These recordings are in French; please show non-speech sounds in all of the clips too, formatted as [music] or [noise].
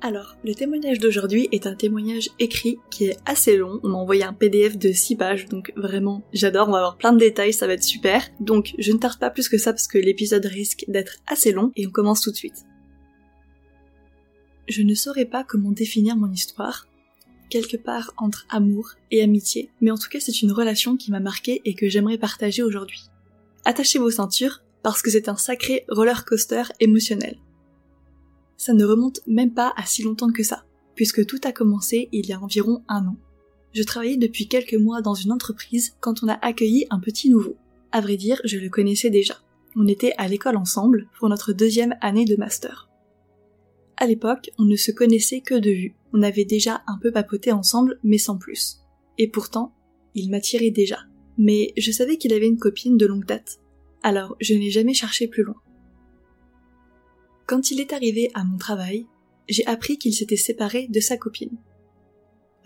Alors, le témoignage d'aujourd'hui est un témoignage écrit qui est assez long. On m'a envoyé un PDF de 6 pages, donc vraiment, j'adore, on va avoir plein de détails, ça va être super. Donc, je ne tarde pas plus que ça parce que l'épisode risque d'être assez long et on commence tout de suite. Je ne saurais pas comment définir mon histoire, quelque part entre amour et amitié, mais en tout cas c'est une relation qui m'a marqué et que j'aimerais partager aujourd'hui. Attachez vos ceintures, parce que c'est un sacré roller coaster émotionnel ça ne remonte même pas à si longtemps que ça, puisque tout a commencé il y a environ un an. Je travaillais depuis quelques mois dans une entreprise quand on a accueilli un petit nouveau. À vrai dire, je le connaissais déjà. On était à l'école ensemble pour notre deuxième année de master. À l'époque, on ne se connaissait que de vue. On avait déjà un peu papoté ensemble, mais sans plus. Et pourtant, il m'attirait déjà. Mais je savais qu'il avait une copine de longue date. Alors, je n'ai jamais cherché plus loin. Quand il est arrivé à mon travail, j'ai appris qu'il s'était séparé de sa copine.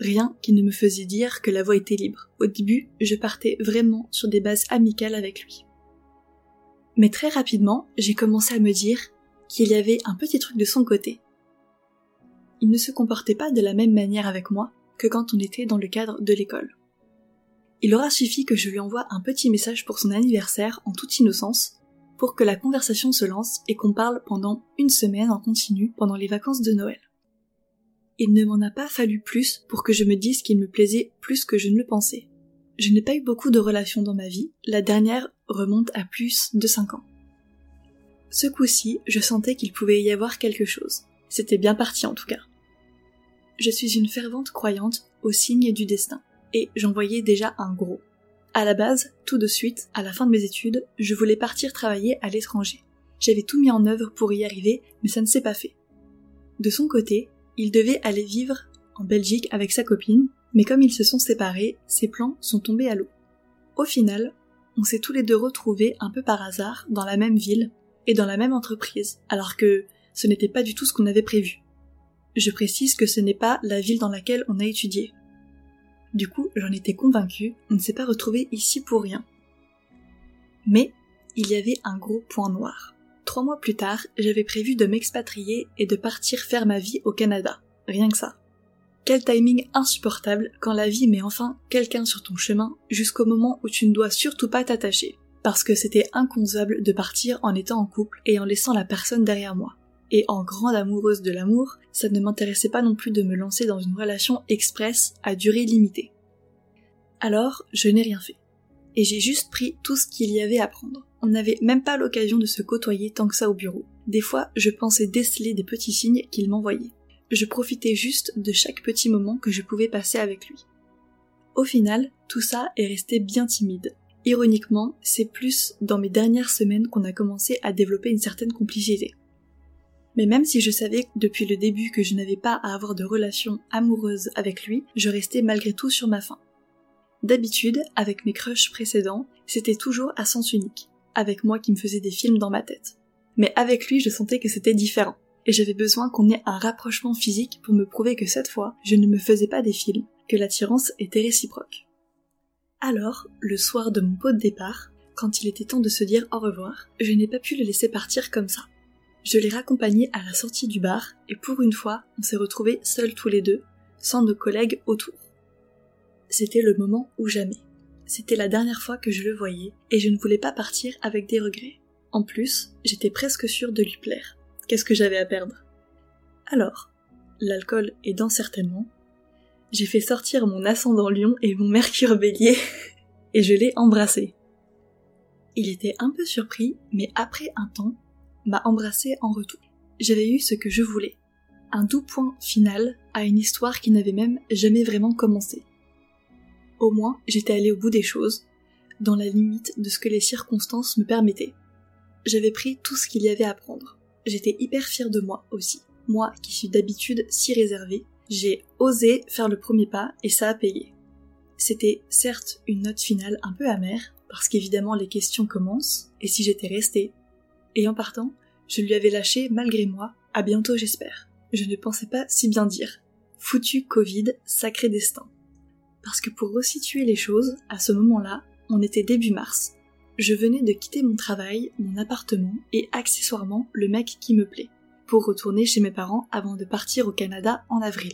Rien qui ne me faisait dire que la voie était libre. Au début, je partais vraiment sur des bases amicales avec lui. Mais très rapidement, j'ai commencé à me dire qu'il y avait un petit truc de son côté. Il ne se comportait pas de la même manière avec moi que quand on était dans le cadre de l'école. Il aura suffi que je lui envoie un petit message pour son anniversaire en toute innocence pour que la conversation se lance et qu'on parle pendant une semaine en continu pendant les vacances de Noël. Il ne m'en a pas fallu plus pour que je me dise qu'il me plaisait plus que je ne le pensais. Je n'ai pas eu beaucoup de relations dans ma vie, la dernière remonte à plus de 5 ans. Ce coup-ci, je sentais qu'il pouvait y avoir quelque chose. C'était bien parti en tout cas. Je suis une fervente croyante au signe du destin, et j'en voyais déjà un gros. À la base, tout de suite, à la fin de mes études, je voulais partir travailler à l'étranger. J'avais tout mis en œuvre pour y arriver, mais ça ne s'est pas fait. De son côté, il devait aller vivre en Belgique avec sa copine, mais comme ils se sont séparés, ses plans sont tombés à l'eau. Au final, on s'est tous les deux retrouvés un peu par hasard dans la même ville et dans la même entreprise, alors que ce n'était pas du tout ce qu'on avait prévu. Je précise que ce n'est pas la ville dans laquelle on a étudié. Du coup, j'en étais convaincue, on ne s'est pas retrouvé ici pour rien. Mais, il y avait un gros point noir. Trois mois plus tard, j'avais prévu de m'expatrier et de partir faire ma vie au Canada. Rien que ça. Quel timing insupportable quand la vie met enfin quelqu'un sur ton chemin jusqu'au moment où tu ne dois surtout pas t'attacher. Parce que c'était inconcevable de partir en étant en couple et en laissant la personne derrière moi. Et en grande amoureuse de l'amour, ça ne m'intéressait pas non plus de me lancer dans une relation express à durée limitée. Alors, je n'ai rien fait. Et j'ai juste pris tout ce qu'il y avait à prendre. On n'avait même pas l'occasion de se côtoyer tant que ça au bureau. Des fois, je pensais déceler des petits signes qu'il m'envoyait. Je profitais juste de chaque petit moment que je pouvais passer avec lui. Au final, tout ça est resté bien timide. Ironiquement, c'est plus dans mes dernières semaines qu'on a commencé à développer une certaine complicité. Mais même si je savais depuis le début que je n'avais pas à avoir de relation amoureuse avec lui, je restais malgré tout sur ma faim. D'habitude, avec mes crushs précédents, c'était toujours à sens unique, avec moi qui me faisais des films dans ma tête. Mais avec lui, je sentais que c'était différent, et j'avais besoin qu'on ait un rapprochement physique pour me prouver que cette fois, je ne me faisais pas des films, que l'attirance était réciproque. Alors, le soir de mon pot de départ, quand il était temps de se dire au revoir, je n'ai pas pu le laisser partir comme ça. Je l'ai raccompagné à la sortie du bar et pour une fois, on s'est retrouvés seuls tous les deux, sans nos collègues autour. C'était le moment ou jamais. C'était la dernière fois que je le voyais et je ne voulais pas partir avec des regrets. En plus, j'étais presque sûre de lui plaire. Qu'est-ce que j'avais à perdre? Alors, l'alcool aidant certainement, j'ai fait sortir mon ascendant lion et mon mercure bélier [laughs] et je l'ai embrassé. Il était un peu surpris, mais après un temps, m'a embrassé en retour. j'avais eu ce que je voulais. Un doux point final à une histoire qui n'avait même jamais vraiment commencé. Au moins, j'étais allée au bout des choses, dans la limite de ce que les circonstances me permettaient. J'avais pris tout ce qu'il y avait à prendre. J'étais hyper fière de moi aussi. Moi qui suis d'habitude si réservée, j'ai osé faire le premier pas et ça a payé. C'était certes une note finale un peu amère, parce qu'évidemment les questions commencent, et si j'étais restée. Et en partant, je lui avais lâché malgré moi, à bientôt j'espère. Je ne pensais pas si bien dire. Foutu Covid, sacré destin. Parce que pour resituer les choses, à ce moment-là, on était début mars. Je venais de quitter mon travail, mon appartement et accessoirement le mec qui me plaît, pour retourner chez mes parents avant de partir au Canada en avril.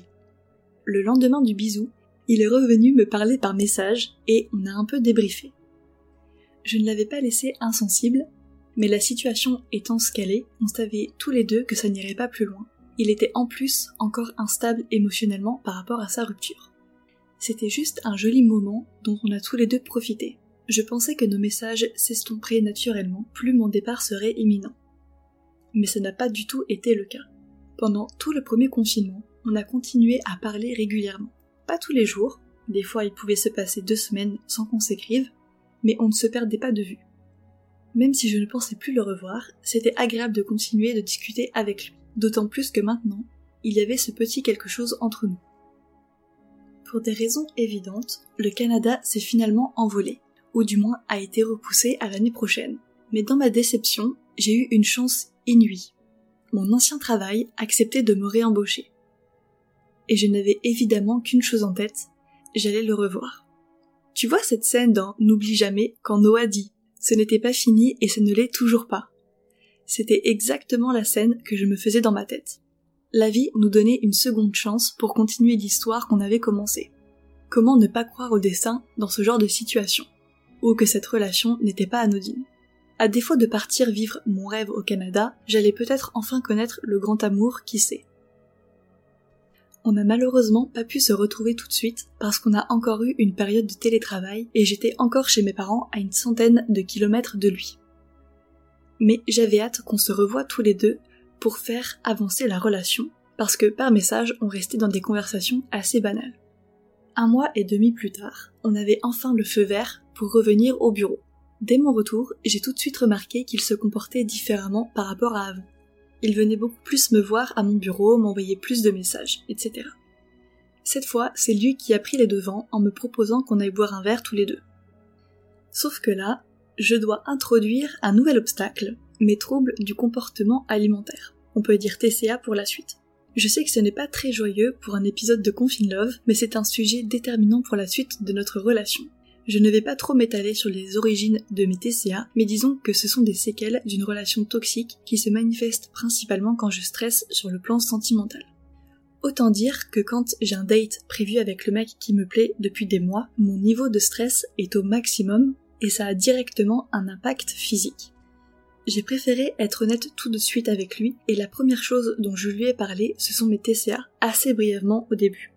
Le lendemain du bisou, il est revenu me parler par message et on a un peu débriefé. Je ne l'avais pas laissé insensible, mais la situation étant ce qu'elle est, on savait tous les deux que ça n'irait pas plus loin. Il était en plus encore instable émotionnellement par rapport à sa rupture. C'était juste un joli moment dont on a tous les deux profité. Je pensais que nos messages s'estomperaient naturellement, plus mon départ serait imminent. Mais ça n'a pas du tout été le cas. Pendant tout le premier confinement, on a continué à parler régulièrement. Pas tous les jours, des fois il pouvait se passer deux semaines sans qu'on s'écrive, mais on ne se perdait pas de vue. Même si je ne pensais plus le revoir, c'était agréable de continuer de discuter avec lui, d'autant plus que maintenant, il y avait ce petit quelque chose entre nous. Pour des raisons évidentes, le Canada s'est finalement envolé, ou du moins a été repoussé à l'année prochaine. Mais dans ma déception, j'ai eu une chance inouïe. Mon ancien travail acceptait de me réembaucher. Et je n'avais évidemment qu'une chose en tête, j'allais le revoir. Tu vois cette scène dans N'oublie jamais quand Noah dit ce n'était pas fini et ce ne l'est toujours pas. C'était exactement la scène que je me faisais dans ma tête. La vie nous donnait une seconde chance pour continuer l'histoire qu'on avait commencée. Comment ne pas croire au destin dans ce genre de situation? Ou que cette relation n'était pas anodine? À défaut de partir vivre mon rêve au Canada, j'allais peut-être enfin connaître le grand amour qui sait. On n'a malheureusement pas pu se retrouver tout de suite parce qu'on a encore eu une période de télétravail et j'étais encore chez mes parents à une centaine de kilomètres de lui. Mais j'avais hâte qu'on se revoie tous les deux pour faire avancer la relation parce que par message on restait dans des conversations assez banales. Un mois et demi plus tard, on avait enfin le feu vert pour revenir au bureau. Dès mon retour, j'ai tout de suite remarqué qu'il se comportait différemment par rapport à avant. Il venait beaucoup plus me voir à mon bureau, m'envoyer plus de messages, etc. Cette fois, c'est lui qui a pris les devants en me proposant qu'on aille boire un verre tous les deux. Sauf que là, je dois introduire un nouvel obstacle, mes troubles du comportement alimentaire. On peut dire TCA pour la suite. Je sais que ce n'est pas très joyeux pour un épisode de Confine Love, mais c'est un sujet déterminant pour la suite de notre relation. Je ne vais pas trop m'étaler sur les origines de mes TCA, mais disons que ce sont des séquelles d'une relation toxique qui se manifestent principalement quand je stresse sur le plan sentimental. Autant dire que quand j'ai un date prévu avec le mec qui me plaît depuis des mois, mon niveau de stress est au maximum et ça a directement un impact physique. J'ai préféré être honnête tout de suite avec lui et la première chose dont je lui ai parlé, ce sont mes TCA, assez brièvement au début.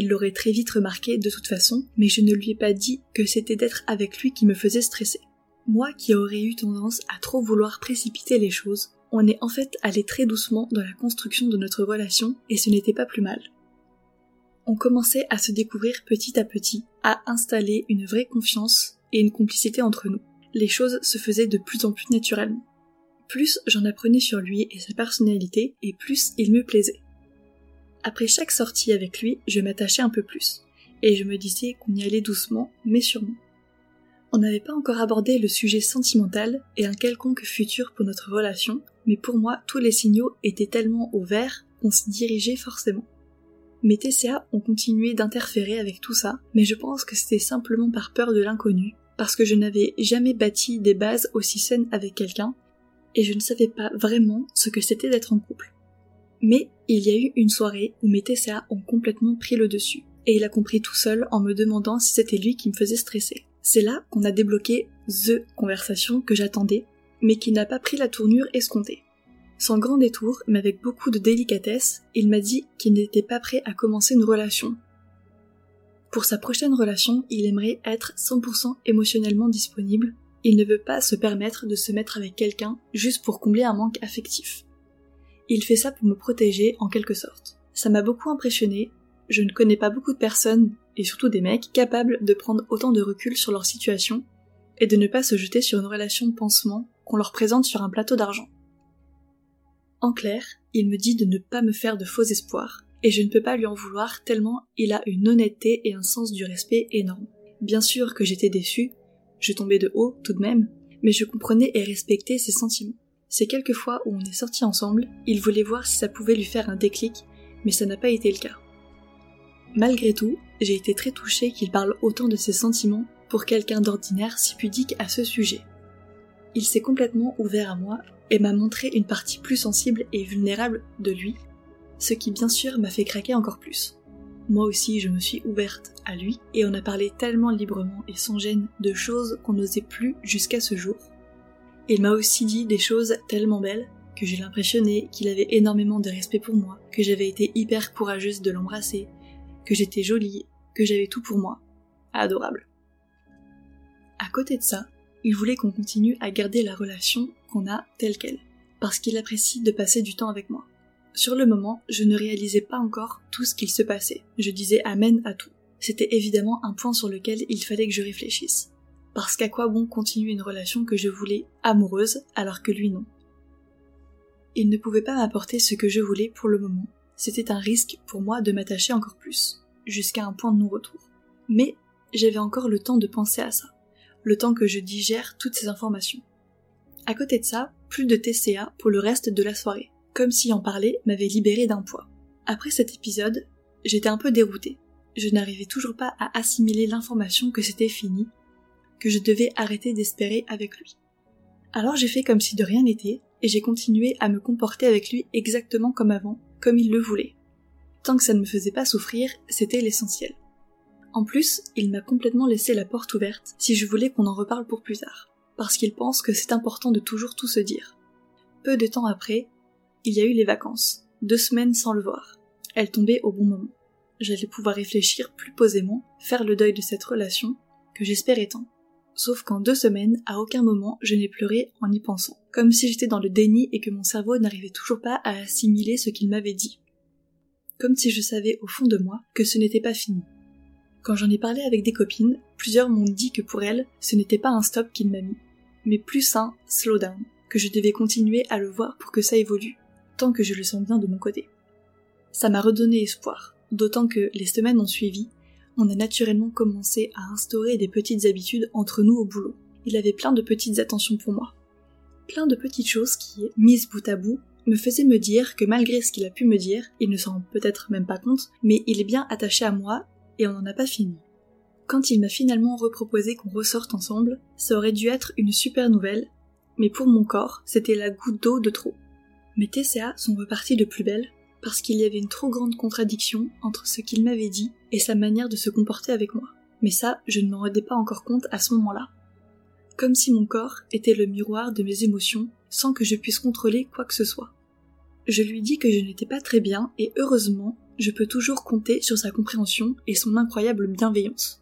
Il l'aurait très vite remarqué de toute façon, mais je ne lui ai pas dit que c'était d'être avec lui qui me faisait stresser. Moi qui aurais eu tendance à trop vouloir précipiter les choses, on est en fait allé très doucement dans la construction de notre relation et ce n'était pas plus mal. On commençait à se découvrir petit à petit, à installer une vraie confiance et une complicité entre nous. Les choses se faisaient de plus en plus naturellement. Plus j'en apprenais sur lui et sa personnalité, et plus il me plaisait. Après chaque sortie avec lui, je m'attachais un peu plus, et je me disais qu'on y allait doucement, mais sûrement. On n'avait pas encore abordé le sujet sentimental et un quelconque futur pour notre relation, mais pour moi, tous les signaux étaient tellement au vert qu'on s'y dirigeait forcément. Mes TCA ont continué d'interférer avec tout ça, mais je pense que c'était simplement par peur de l'inconnu, parce que je n'avais jamais bâti des bases aussi saines avec quelqu'un, et je ne savais pas vraiment ce que c'était d'être en couple. Mais il y a eu une soirée où mes TCA ont complètement pris le dessus, et il a compris tout seul en me demandant si c'était lui qui me faisait stresser. C'est là qu'on a débloqué THE conversation que j'attendais, mais qui n'a pas pris la tournure escomptée. Sans grand détour, mais avec beaucoup de délicatesse, il m'a dit qu'il n'était pas prêt à commencer une relation. Pour sa prochaine relation, il aimerait être 100% émotionnellement disponible, il ne veut pas se permettre de se mettre avec quelqu'un juste pour combler un manque affectif Il fait ça pour me protéger en quelque sorte. Ça m'a beaucoup impressionné. Je ne connais pas beaucoup de personnes, et surtout des mecs, capables de prendre autant de recul sur leur situation et de ne pas se jeter sur une relation de pansement qu'on leur présente sur un plateau d'argent. En clair, il me dit de ne pas me faire de faux espoirs, et je ne peux pas lui en vouloir tellement il a une honnêteté et un sens du respect énorme. Bien sûr que j'étais déçue, je tombais de haut tout de même, mais je comprenais et respectais ses sentiments. Ces quelques fois où on est sortis ensemble, il voulait voir si ça pouvait lui faire un déclic, mais ça n'a pas été le cas. Malgré tout, j'ai été très touchée qu'il parle autant de ses sentiments pour quelqu'un d'ordinaire si pudique à ce sujet. Il s'est complètement ouvert à moi et m'a montré une partie plus sensible et vulnérable de lui, ce qui bien sûr m'a fait craquer encore plus. Moi aussi je me suis ouverte à lui et on a parlé tellement librement et sans gêne de choses qu'on n'osait plus jusqu'à ce jour. Il m'a aussi dit des choses tellement belles que j'ai l'impressionné qu'il avait énormément de respect pour moi, que j'avais été hyper courageuse de l'embrasser, que j'étais jolie, que j'avais tout pour moi. Adorable. À côté de ça, il voulait qu'on continue à garder la relation qu'on a telle qu'elle, parce qu'il apprécie de passer du temps avec moi. Sur le moment, je ne réalisais pas encore tout ce qu'il se passait. Je disais amen à tout. C'était évidemment un point sur lequel il fallait que je réfléchisse. Parce qu'à quoi bon continuer une relation que je voulais amoureuse alors que lui non? Il ne pouvait pas m'apporter ce que je voulais pour le moment. C'était un risque pour moi de m'attacher encore plus, jusqu'à un point de non-retour. Mais j'avais encore le temps de penser à ça le temps que je digère toutes ces informations. À côté de ça, plus de TCA pour le reste de la soirée, comme si en parler m'avait libéré d'un poids. Après cet épisode, j'étais un peu déroutée. Je n'arrivais toujours pas à assimiler l'information que c'était fini, que je devais arrêter d'espérer avec lui. Alors j'ai fait comme si de rien n'était, et j'ai continué à me comporter avec lui exactement comme avant, comme il le voulait. Tant que ça ne me faisait pas souffrir, c'était l'essentiel. En plus, il m'a complètement laissé la porte ouverte si je voulais qu'on en reparle pour plus tard, parce qu'il pense que c'est important de toujours tout se dire. Peu de temps après, il y a eu les vacances, deux semaines sans le voir. Elles tombaient au bon moment. J'allais pouvoir réfléchir plus posément, faire le deuil de cette relation que j'espérais tant. Sauf qu'en deux semaines, à aucun moment je n'ai pleuré en y pensant, comme si j'étais dans le déni et que mon cerveau n'arrivait toujours pas à assimiler ce qu'il m'avait dit. Comme si je savais au fond de moi que ce n'était pas fini, quand j'en ai parlé avec des copines, plusieurs m'ont dit que pour elles, ce n'était pas un stop qu'il m'a mis, mais plus un slowdown, que je devais continuer à le voir pour que ça évolue, tant que je le sens bien de mon côté. Ça m'a redonné espoir, d'autant que les semaines ont suivi, on a naturellement commencé à instaurer des petites habitudes entre nous au boulot. Il avait plein de petites attentions pour moi. Plein de petites choses qui, mises bout à bout, me faisaient me dire que malgré ce qu'il a pu me dire, il ne s'en rend peut-être même pas compte, mais il est bien attaché à moi et on n'en a pas fini. Quand il m'a finalement reproposé qu'on ressorte ensemble, ça aurait dû être une super nouvelle, mais pour mon corps, c'était la goutte d'eau de trop. Mes TCA sont repartis de plus belle parce qu'il y avait une trop grande contradiction entre ce qu'il m'avait dit et sa manière de se comporter avec moi. Mais ça, je ne m'en rendais pas encore compte à ce moment-là. Comme si mon corps était le miroir de mes émotions sans que je puisse contrôler quoi que ce soit. Je lui dis que je n'étais pas très bien et heureusement, je peux toujours compter sur sa compréhension et son incroyable bienveillance.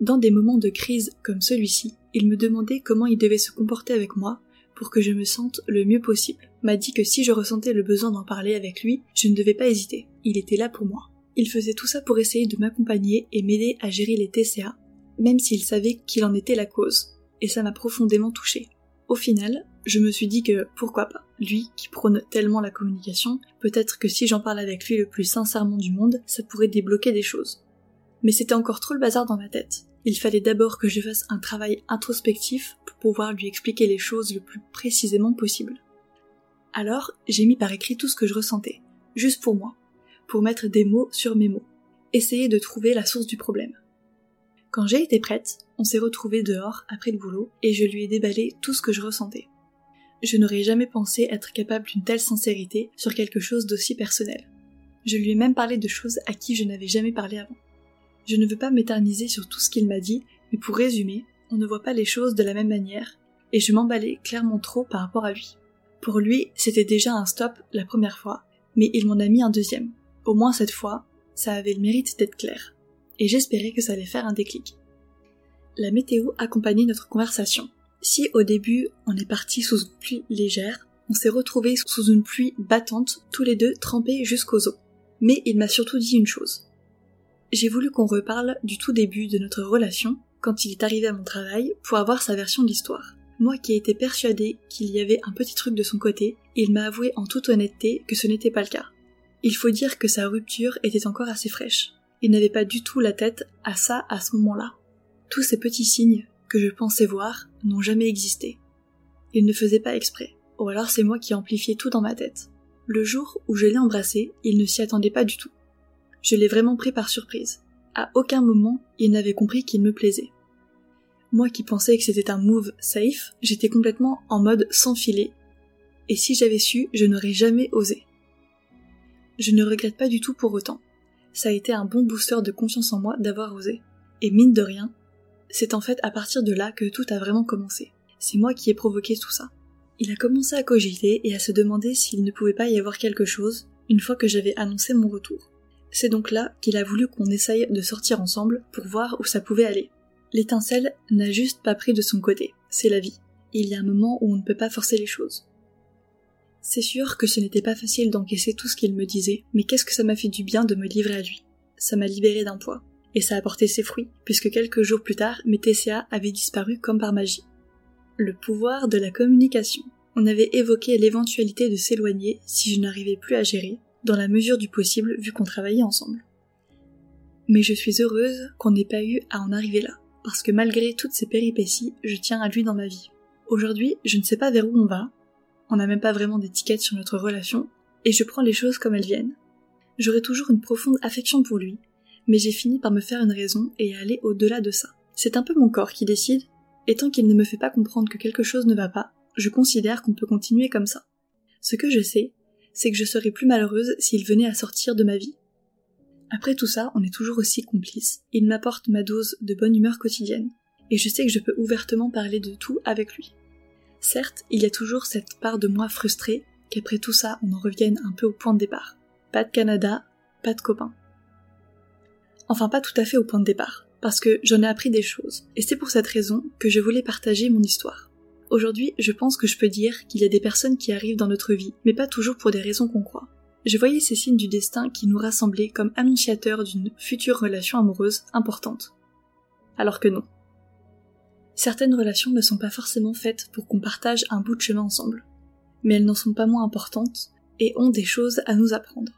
Dans des moments de crise comme celui-ci, il me demandait comment il devait se comporter avec moi pour que je me sente le mieux possible. M'a dit que si je ressentais le besoin d'en parler avec lui, je ne devais pas hésiter. Il était là pour moi. Il faisait tout ça pour essayer de m'accompagner et m'aider à gérer les TCA, même s'il savait qu'il en était la cause. Et ça m'a profondément touchée. Au final, je me suis dit que pourquoi pas. Lui, qui prône tellement la communication, peut-être que si j'en parle avec lui le plus sincèrement du monde, ça pourrait débloquer des choses. Mais c'était encore trop le bazar dans ma tête. Il fallait d'abord que je fasse un travail introspectif pour pouvoir lui expliquer les choses le plus précisément possible. Alors, j'ai mis par écrit tout ce que je ressentais, juste pour moi, pour mettre des mots sur mes mots, essayer de trouver la source du problème. Quand j'ai été prête, on s'est retrouvés dehors après le boulot et je lui ai déballé tout ce que je ressentais. Je n'aurais jamais pensé être capable d'une telle sincérité sur quelque chose d'aussi personnel. Je lui ai même parlé de choses à qui je n'avais jamais parlé avant. Je ne veux pas m'éterniser sur tout ce qu'il m'a dit, mais pour résumer, on ne voit pas les choses de la même manière, et je m'emballais clairement trop par rapport à lui. Pour lui, c'était déjà un stop la première fois, mais il m'en a mis un deuxième. Au moins cette fois, ça avait le mérite d'être clair. Et j'espérais que ça allait faire un déclic. La météo accompagnait notre conversation. Si au début on est parti sous une pluie légère, On s'est retrouvés sous une pluie battante, tous les deux trempés jusqu'aux os. Mais il m'a surtout dit une chose. J'ai voulu qu'on reparle du tout début de notre relation, quand il est arrivé à mon travail, pour avoir sa version de l'histoire. Moi qui étais persuadée qu'il y avait un petit truc de son côté, il m'a avoué en toute honnêteté que ce n'était pas le cas. Il faut dire que sa rupture était encore assez fraîche. Il n'avait pas du tout la tête à ça à ce moment-là. Tous ces petits signes que je pensais voir n'ont jamais existé. Il ne faisait pas exprès, ou alors c'est moi qui amplifiais tout dans ma tête. Le jour où je l'ai embrassé, il ne s'y attendait pas du tout. Je l'ai vraiment pris par surprise. À aucun moment, il n'avait compris qu'il me plaisait. Moi qui pensais que c'était un move safe, j'étais complètement en mode sans filet. Et si j'avais su, je n'aurais jamais osé. Je ne regrette pas du tout pour autant. Ça a été un bon booster de confiance en moi d'avoir osé. Et mine de rien, c'est en fait à partir de là que tout a vraiment commencé. C'est moi qui ai provoqué tout ça. Il a commencé à cogiter et à se demander s'il ne pouvait pas y avoir quelque chose une fois que j'avais annoncé mon retour. C'est donc là qu'il a voulu qu'on essaye de sortir ensemble pour voir où ça pouvait aller. L'étincelle n'a juste pas pris de son côté, c'est la vie. Il y a un moment où on ne peut pas forcer les choses. C'est sûr que ce n'était pas facile d'encaisser tout ce qu'il me disait, mais qu'est-ce que ça m'a fait du bien de me livrer à lui? Ça m'a libéré d'un poids. Et ça a porté ses fruits, puisque quelques jours plus tard, mes TCA avaient disparu comme par magie. Le pouvoir de la communication. On avait évoqué l'éventualité de s'éloigner si je n'arrivais plus à gérer, dans la mesure du possible vu qu'on travaillait ensemble. Mais je suis heureuse qu'on n'ait pas eu à en arriver là, parce que malgré toutes ces péripéties, je tiens à lui dans ma vie. Aujourd'hui, je ne sais pas vers où on va, on n'a même pas vraiment d'étiquette sur notre relation, et je prends les choses comme elles viennent. J'aurai toujours une profonde affection pour lui, mais j'ai fini par me faire une raison et aller au-delà de ça. C'est un peu mon corps qui décide, et tant qu'il ne me fait pas comprendre que quelque chose ne va pas, je considère qu'on peut continuer comme ça. Ce que je sais, c'est que je serais plus malheureuse s'il venait à sortir de ma vie. Après tout ça, on est toujours aussi complices. Il m'apporte ma dose de bonne humeur quotidienne, et je sais que je peux ouvertement parler de tout avec lui. Certes, il y a toujours cette part de moi frustrée qu'après tout ça, on en revienne un peu au point de départ. Pas de Canada, pas de copains. Enfin, pas tout à fait au point de départ, parce que j'en ai appris des choses, et c'est pour cette raison que je voulais partager mon histoire. Aujourd'hui, je pense que je peux dire qu'il y a des personnes qui arrivent dans notre vie, mais pas toujours pour des raisons qu'on croit. Je voyais ces signes du destin qui nous rassemblaient comme annonciateurs d'une future relation amoureuse importante. Alors que non. Certaines relations ne sont pas forcément faites pour qu'on partage un bout de chemin ensemble, mais elles n'en sont pas moins importantes et ont des choses à nous apprendre.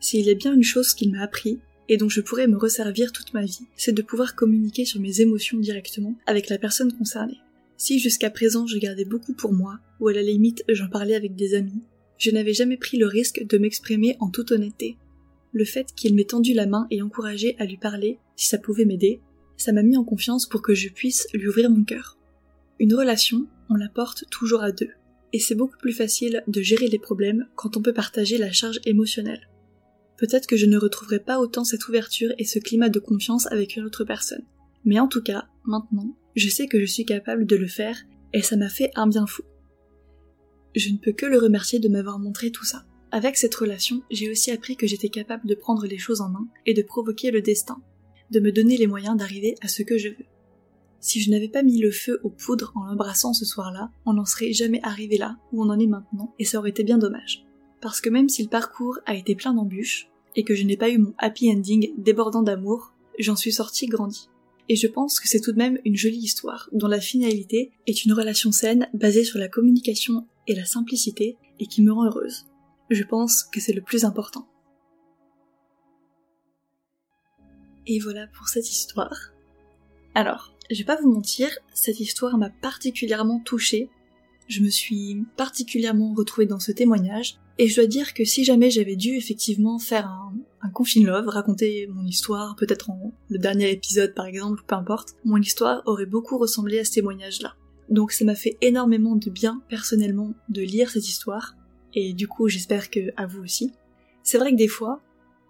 S'il y a bien une chose qu'il m'a appris, et dont je pourrais me resservir toute ma vie, c'est de pouvoir communiquer sur mes émotions directement avec la personne concernée. Si jusqu'à présent je gardais beaucoup pour moi, ou à la limite j'en parlais avec des amis, je n'avais jamais pris le risque de m'exprimer en toute honnêteté. Le fait qu'il m'ait tendu la main et encouragé à lui parler, si ça pouvait m'aider, ça m'a mis en confiance pour que je puisse lui ouvrir mon cœur. Une relation, on la porte toujours à deux, et c'est beaucoup plus facile de gérer les problèmes quand on peut partager la charge émotionnelle. Peut-être que je ne retrouverai pas autant cette ouverture et ce climat de confiance avec une autre personne. Mais en tout cas, maintenant, je sais que je suis capable de le faire, et ça m'a fait un bien fou. Je ne peux que le remercier de m'avoir montré tout ça. Avec cette relation, j'ai aussi appris que j'étais capable de prendre les choses en main et de provoquer le destin, de me donner les moyens d'arriver à ce que je veux. Si je n'avais pas mis le feu aux poudres en l'embrassant ce soir-là, on n'en serait jamais arrivé là où on en est maintenant, et ça aurait été bien dommage. Parce que même si le parcours a été plein d'embûches, et que je n'ai pas eu mon happy ending débordant d'amour, j'en suis sortie grandie. Et je pense que c'est tout de même une jolie histoire, dont la finalité est une relation saine basée sur la communication et la simplicité, et qui me rend heureuse. Je pense que c'est le plus important. Et voilà pour cette histoire. Alors, je vais pas vous mentir, cette histoire m'a particulièrement touchée. Je me suis particulièrement retrouvée dans ce témoignage, et je dois dire que si jamais j'avais dû effectivement faire un, un confine love, raconter mon histoire, peut-être en le dernier épisode par exemple, peu importe, mon histoire aurait beaucoup ressemblé à ce témoignage-là. Donc ça m'a fait énormément de bien personnellement de lire cette histoire, et du coup j'espère que à vous aussi. C'est vrai que des fois,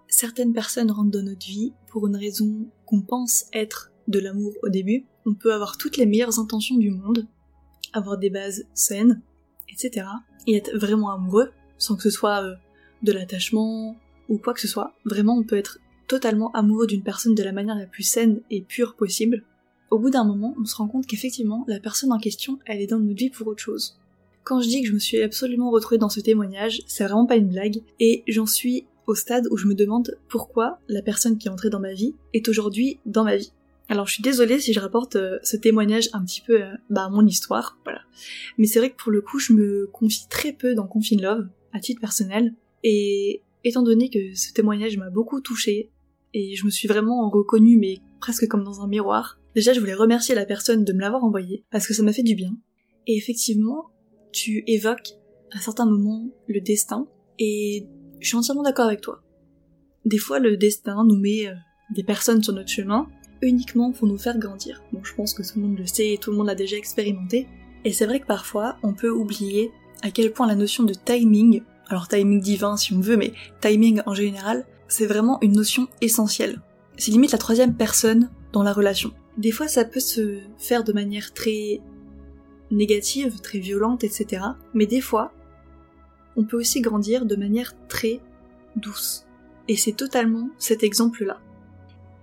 certaines personnes rentrent dans notre vie pour une raison qu'on pense être de l'amour au début. On peut avoir toutes les meilleures intentions du monde, avoir des bases saines, etc. et être vraiment amoureux, sans que ce soit euh, de l'attachement ou quoi que ce soit. Vraiment, on peut être totalement amoureux d'une personne de la manière la plus saine et pure possible. Au bout d'un moment, on se rend compte qu'effectivement, la personne en question, elle est dans notre vie pour autre chose. Quand je dis que je me suis absolument retrouvée dans ce témoignage, c'est vraiment pas une blague, et j'en suis au stade où je me demande pourquoi la personne qui est entrée dans ma vie est aujourd'hui dans ma vie. Alors je suis désolée si je rapporte euh, ce témoignage un petit peu euh, bah, à mon histoire, voilà. Mais c'est vrai que pour le coup je me confie très peu dans Confine Love, à titre personnel, et étant donné que ce témoignage m'a beaucoup touchée, et je me suis vraiment reconnue mais presque comme dans un miroir, déjà je voulais remercier la personne de me l'avoir envoyé, parce que ça m'a fait du bien. Et effectivement, tu évoques à certains moments le destin, et je suis entièrement d'accord avec toi. Des fois le destin nous met euh, des personnes sur notre chemin, uniquement pour nous faire grandir. Bon, je pense que tout le monde le sait et tout le monde l'a déjà expérimenté. Et c'est vrai que parfois, on peut oublier à quel point la notion de timing, alors timing divin si on veut, mais timing en général, c'est vraiment une notion essentielle. C'est limite la troisième personne dans la relation. Des fois, ça peut se faire de manière très négative, très violente, etc. Mais des fois, on peut aussi grandir de manière très douce. Et c'est totalement cet exemple-là.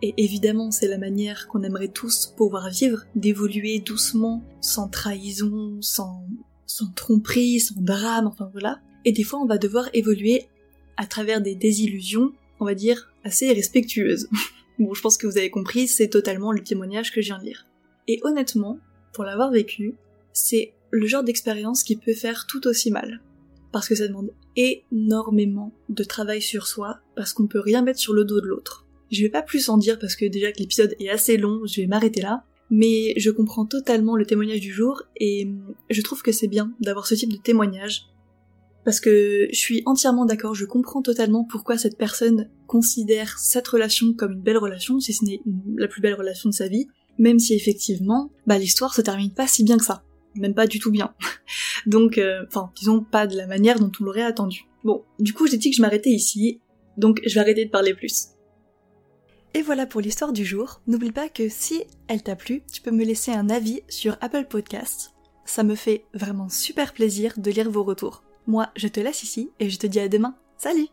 Et évidemment, c'est la manière qu'on aimerait tous pouvoir vivre, d'évoluer doucement, sans trahison, sans, tromperie, sans drame, enfin voilà. Et des fois, on va devoir évoluer à travers des désillusions, on va dire, assez respectueuses. [laughs] bon, je pense que vous avez compris, c'est totalement le témoignage que je viens de lire. Et honnêtement, pour l'avoir vécu, c'est le genre d'expérience qui peut faire tout aussi mal. Parce que ça demande énormément de travail sur soi, parce qu'on peut rien mettre sur le dos de l'autre. Je vais pas plus en dire parce que déjà que l'épisode est assez long, je vais m'arrêter là. Mais je comprends totalement le témoignage du jour et je trouve que c'est bien d'avoir ce type de témoignage. Parce que je suis entièrement d'accord, je comprends totalement pourquoi cette personne considère cette relation comme une belle relation, si ce n'est la plus belle relation de sa vie, même si effectivement, bah l'histoire se termine pas si bien que ça. Même pas du tout bien. [laughs] donc, euh, enfin, disons pas de la manière dont on l'aurait attendu. Bon, du coup j'ai dit que je m'arrêtais ici, donc je vais arrêter de parler plus. Et voilà pour l'histoire du jour. N'oublie pas que si elle t'a plu, tu peux me laisser un avis sur Apple Podcasts. Ça me fait vraiment super plaisir de lire vos retours. Moi, je te laisse ici et je te dis à demain. Salut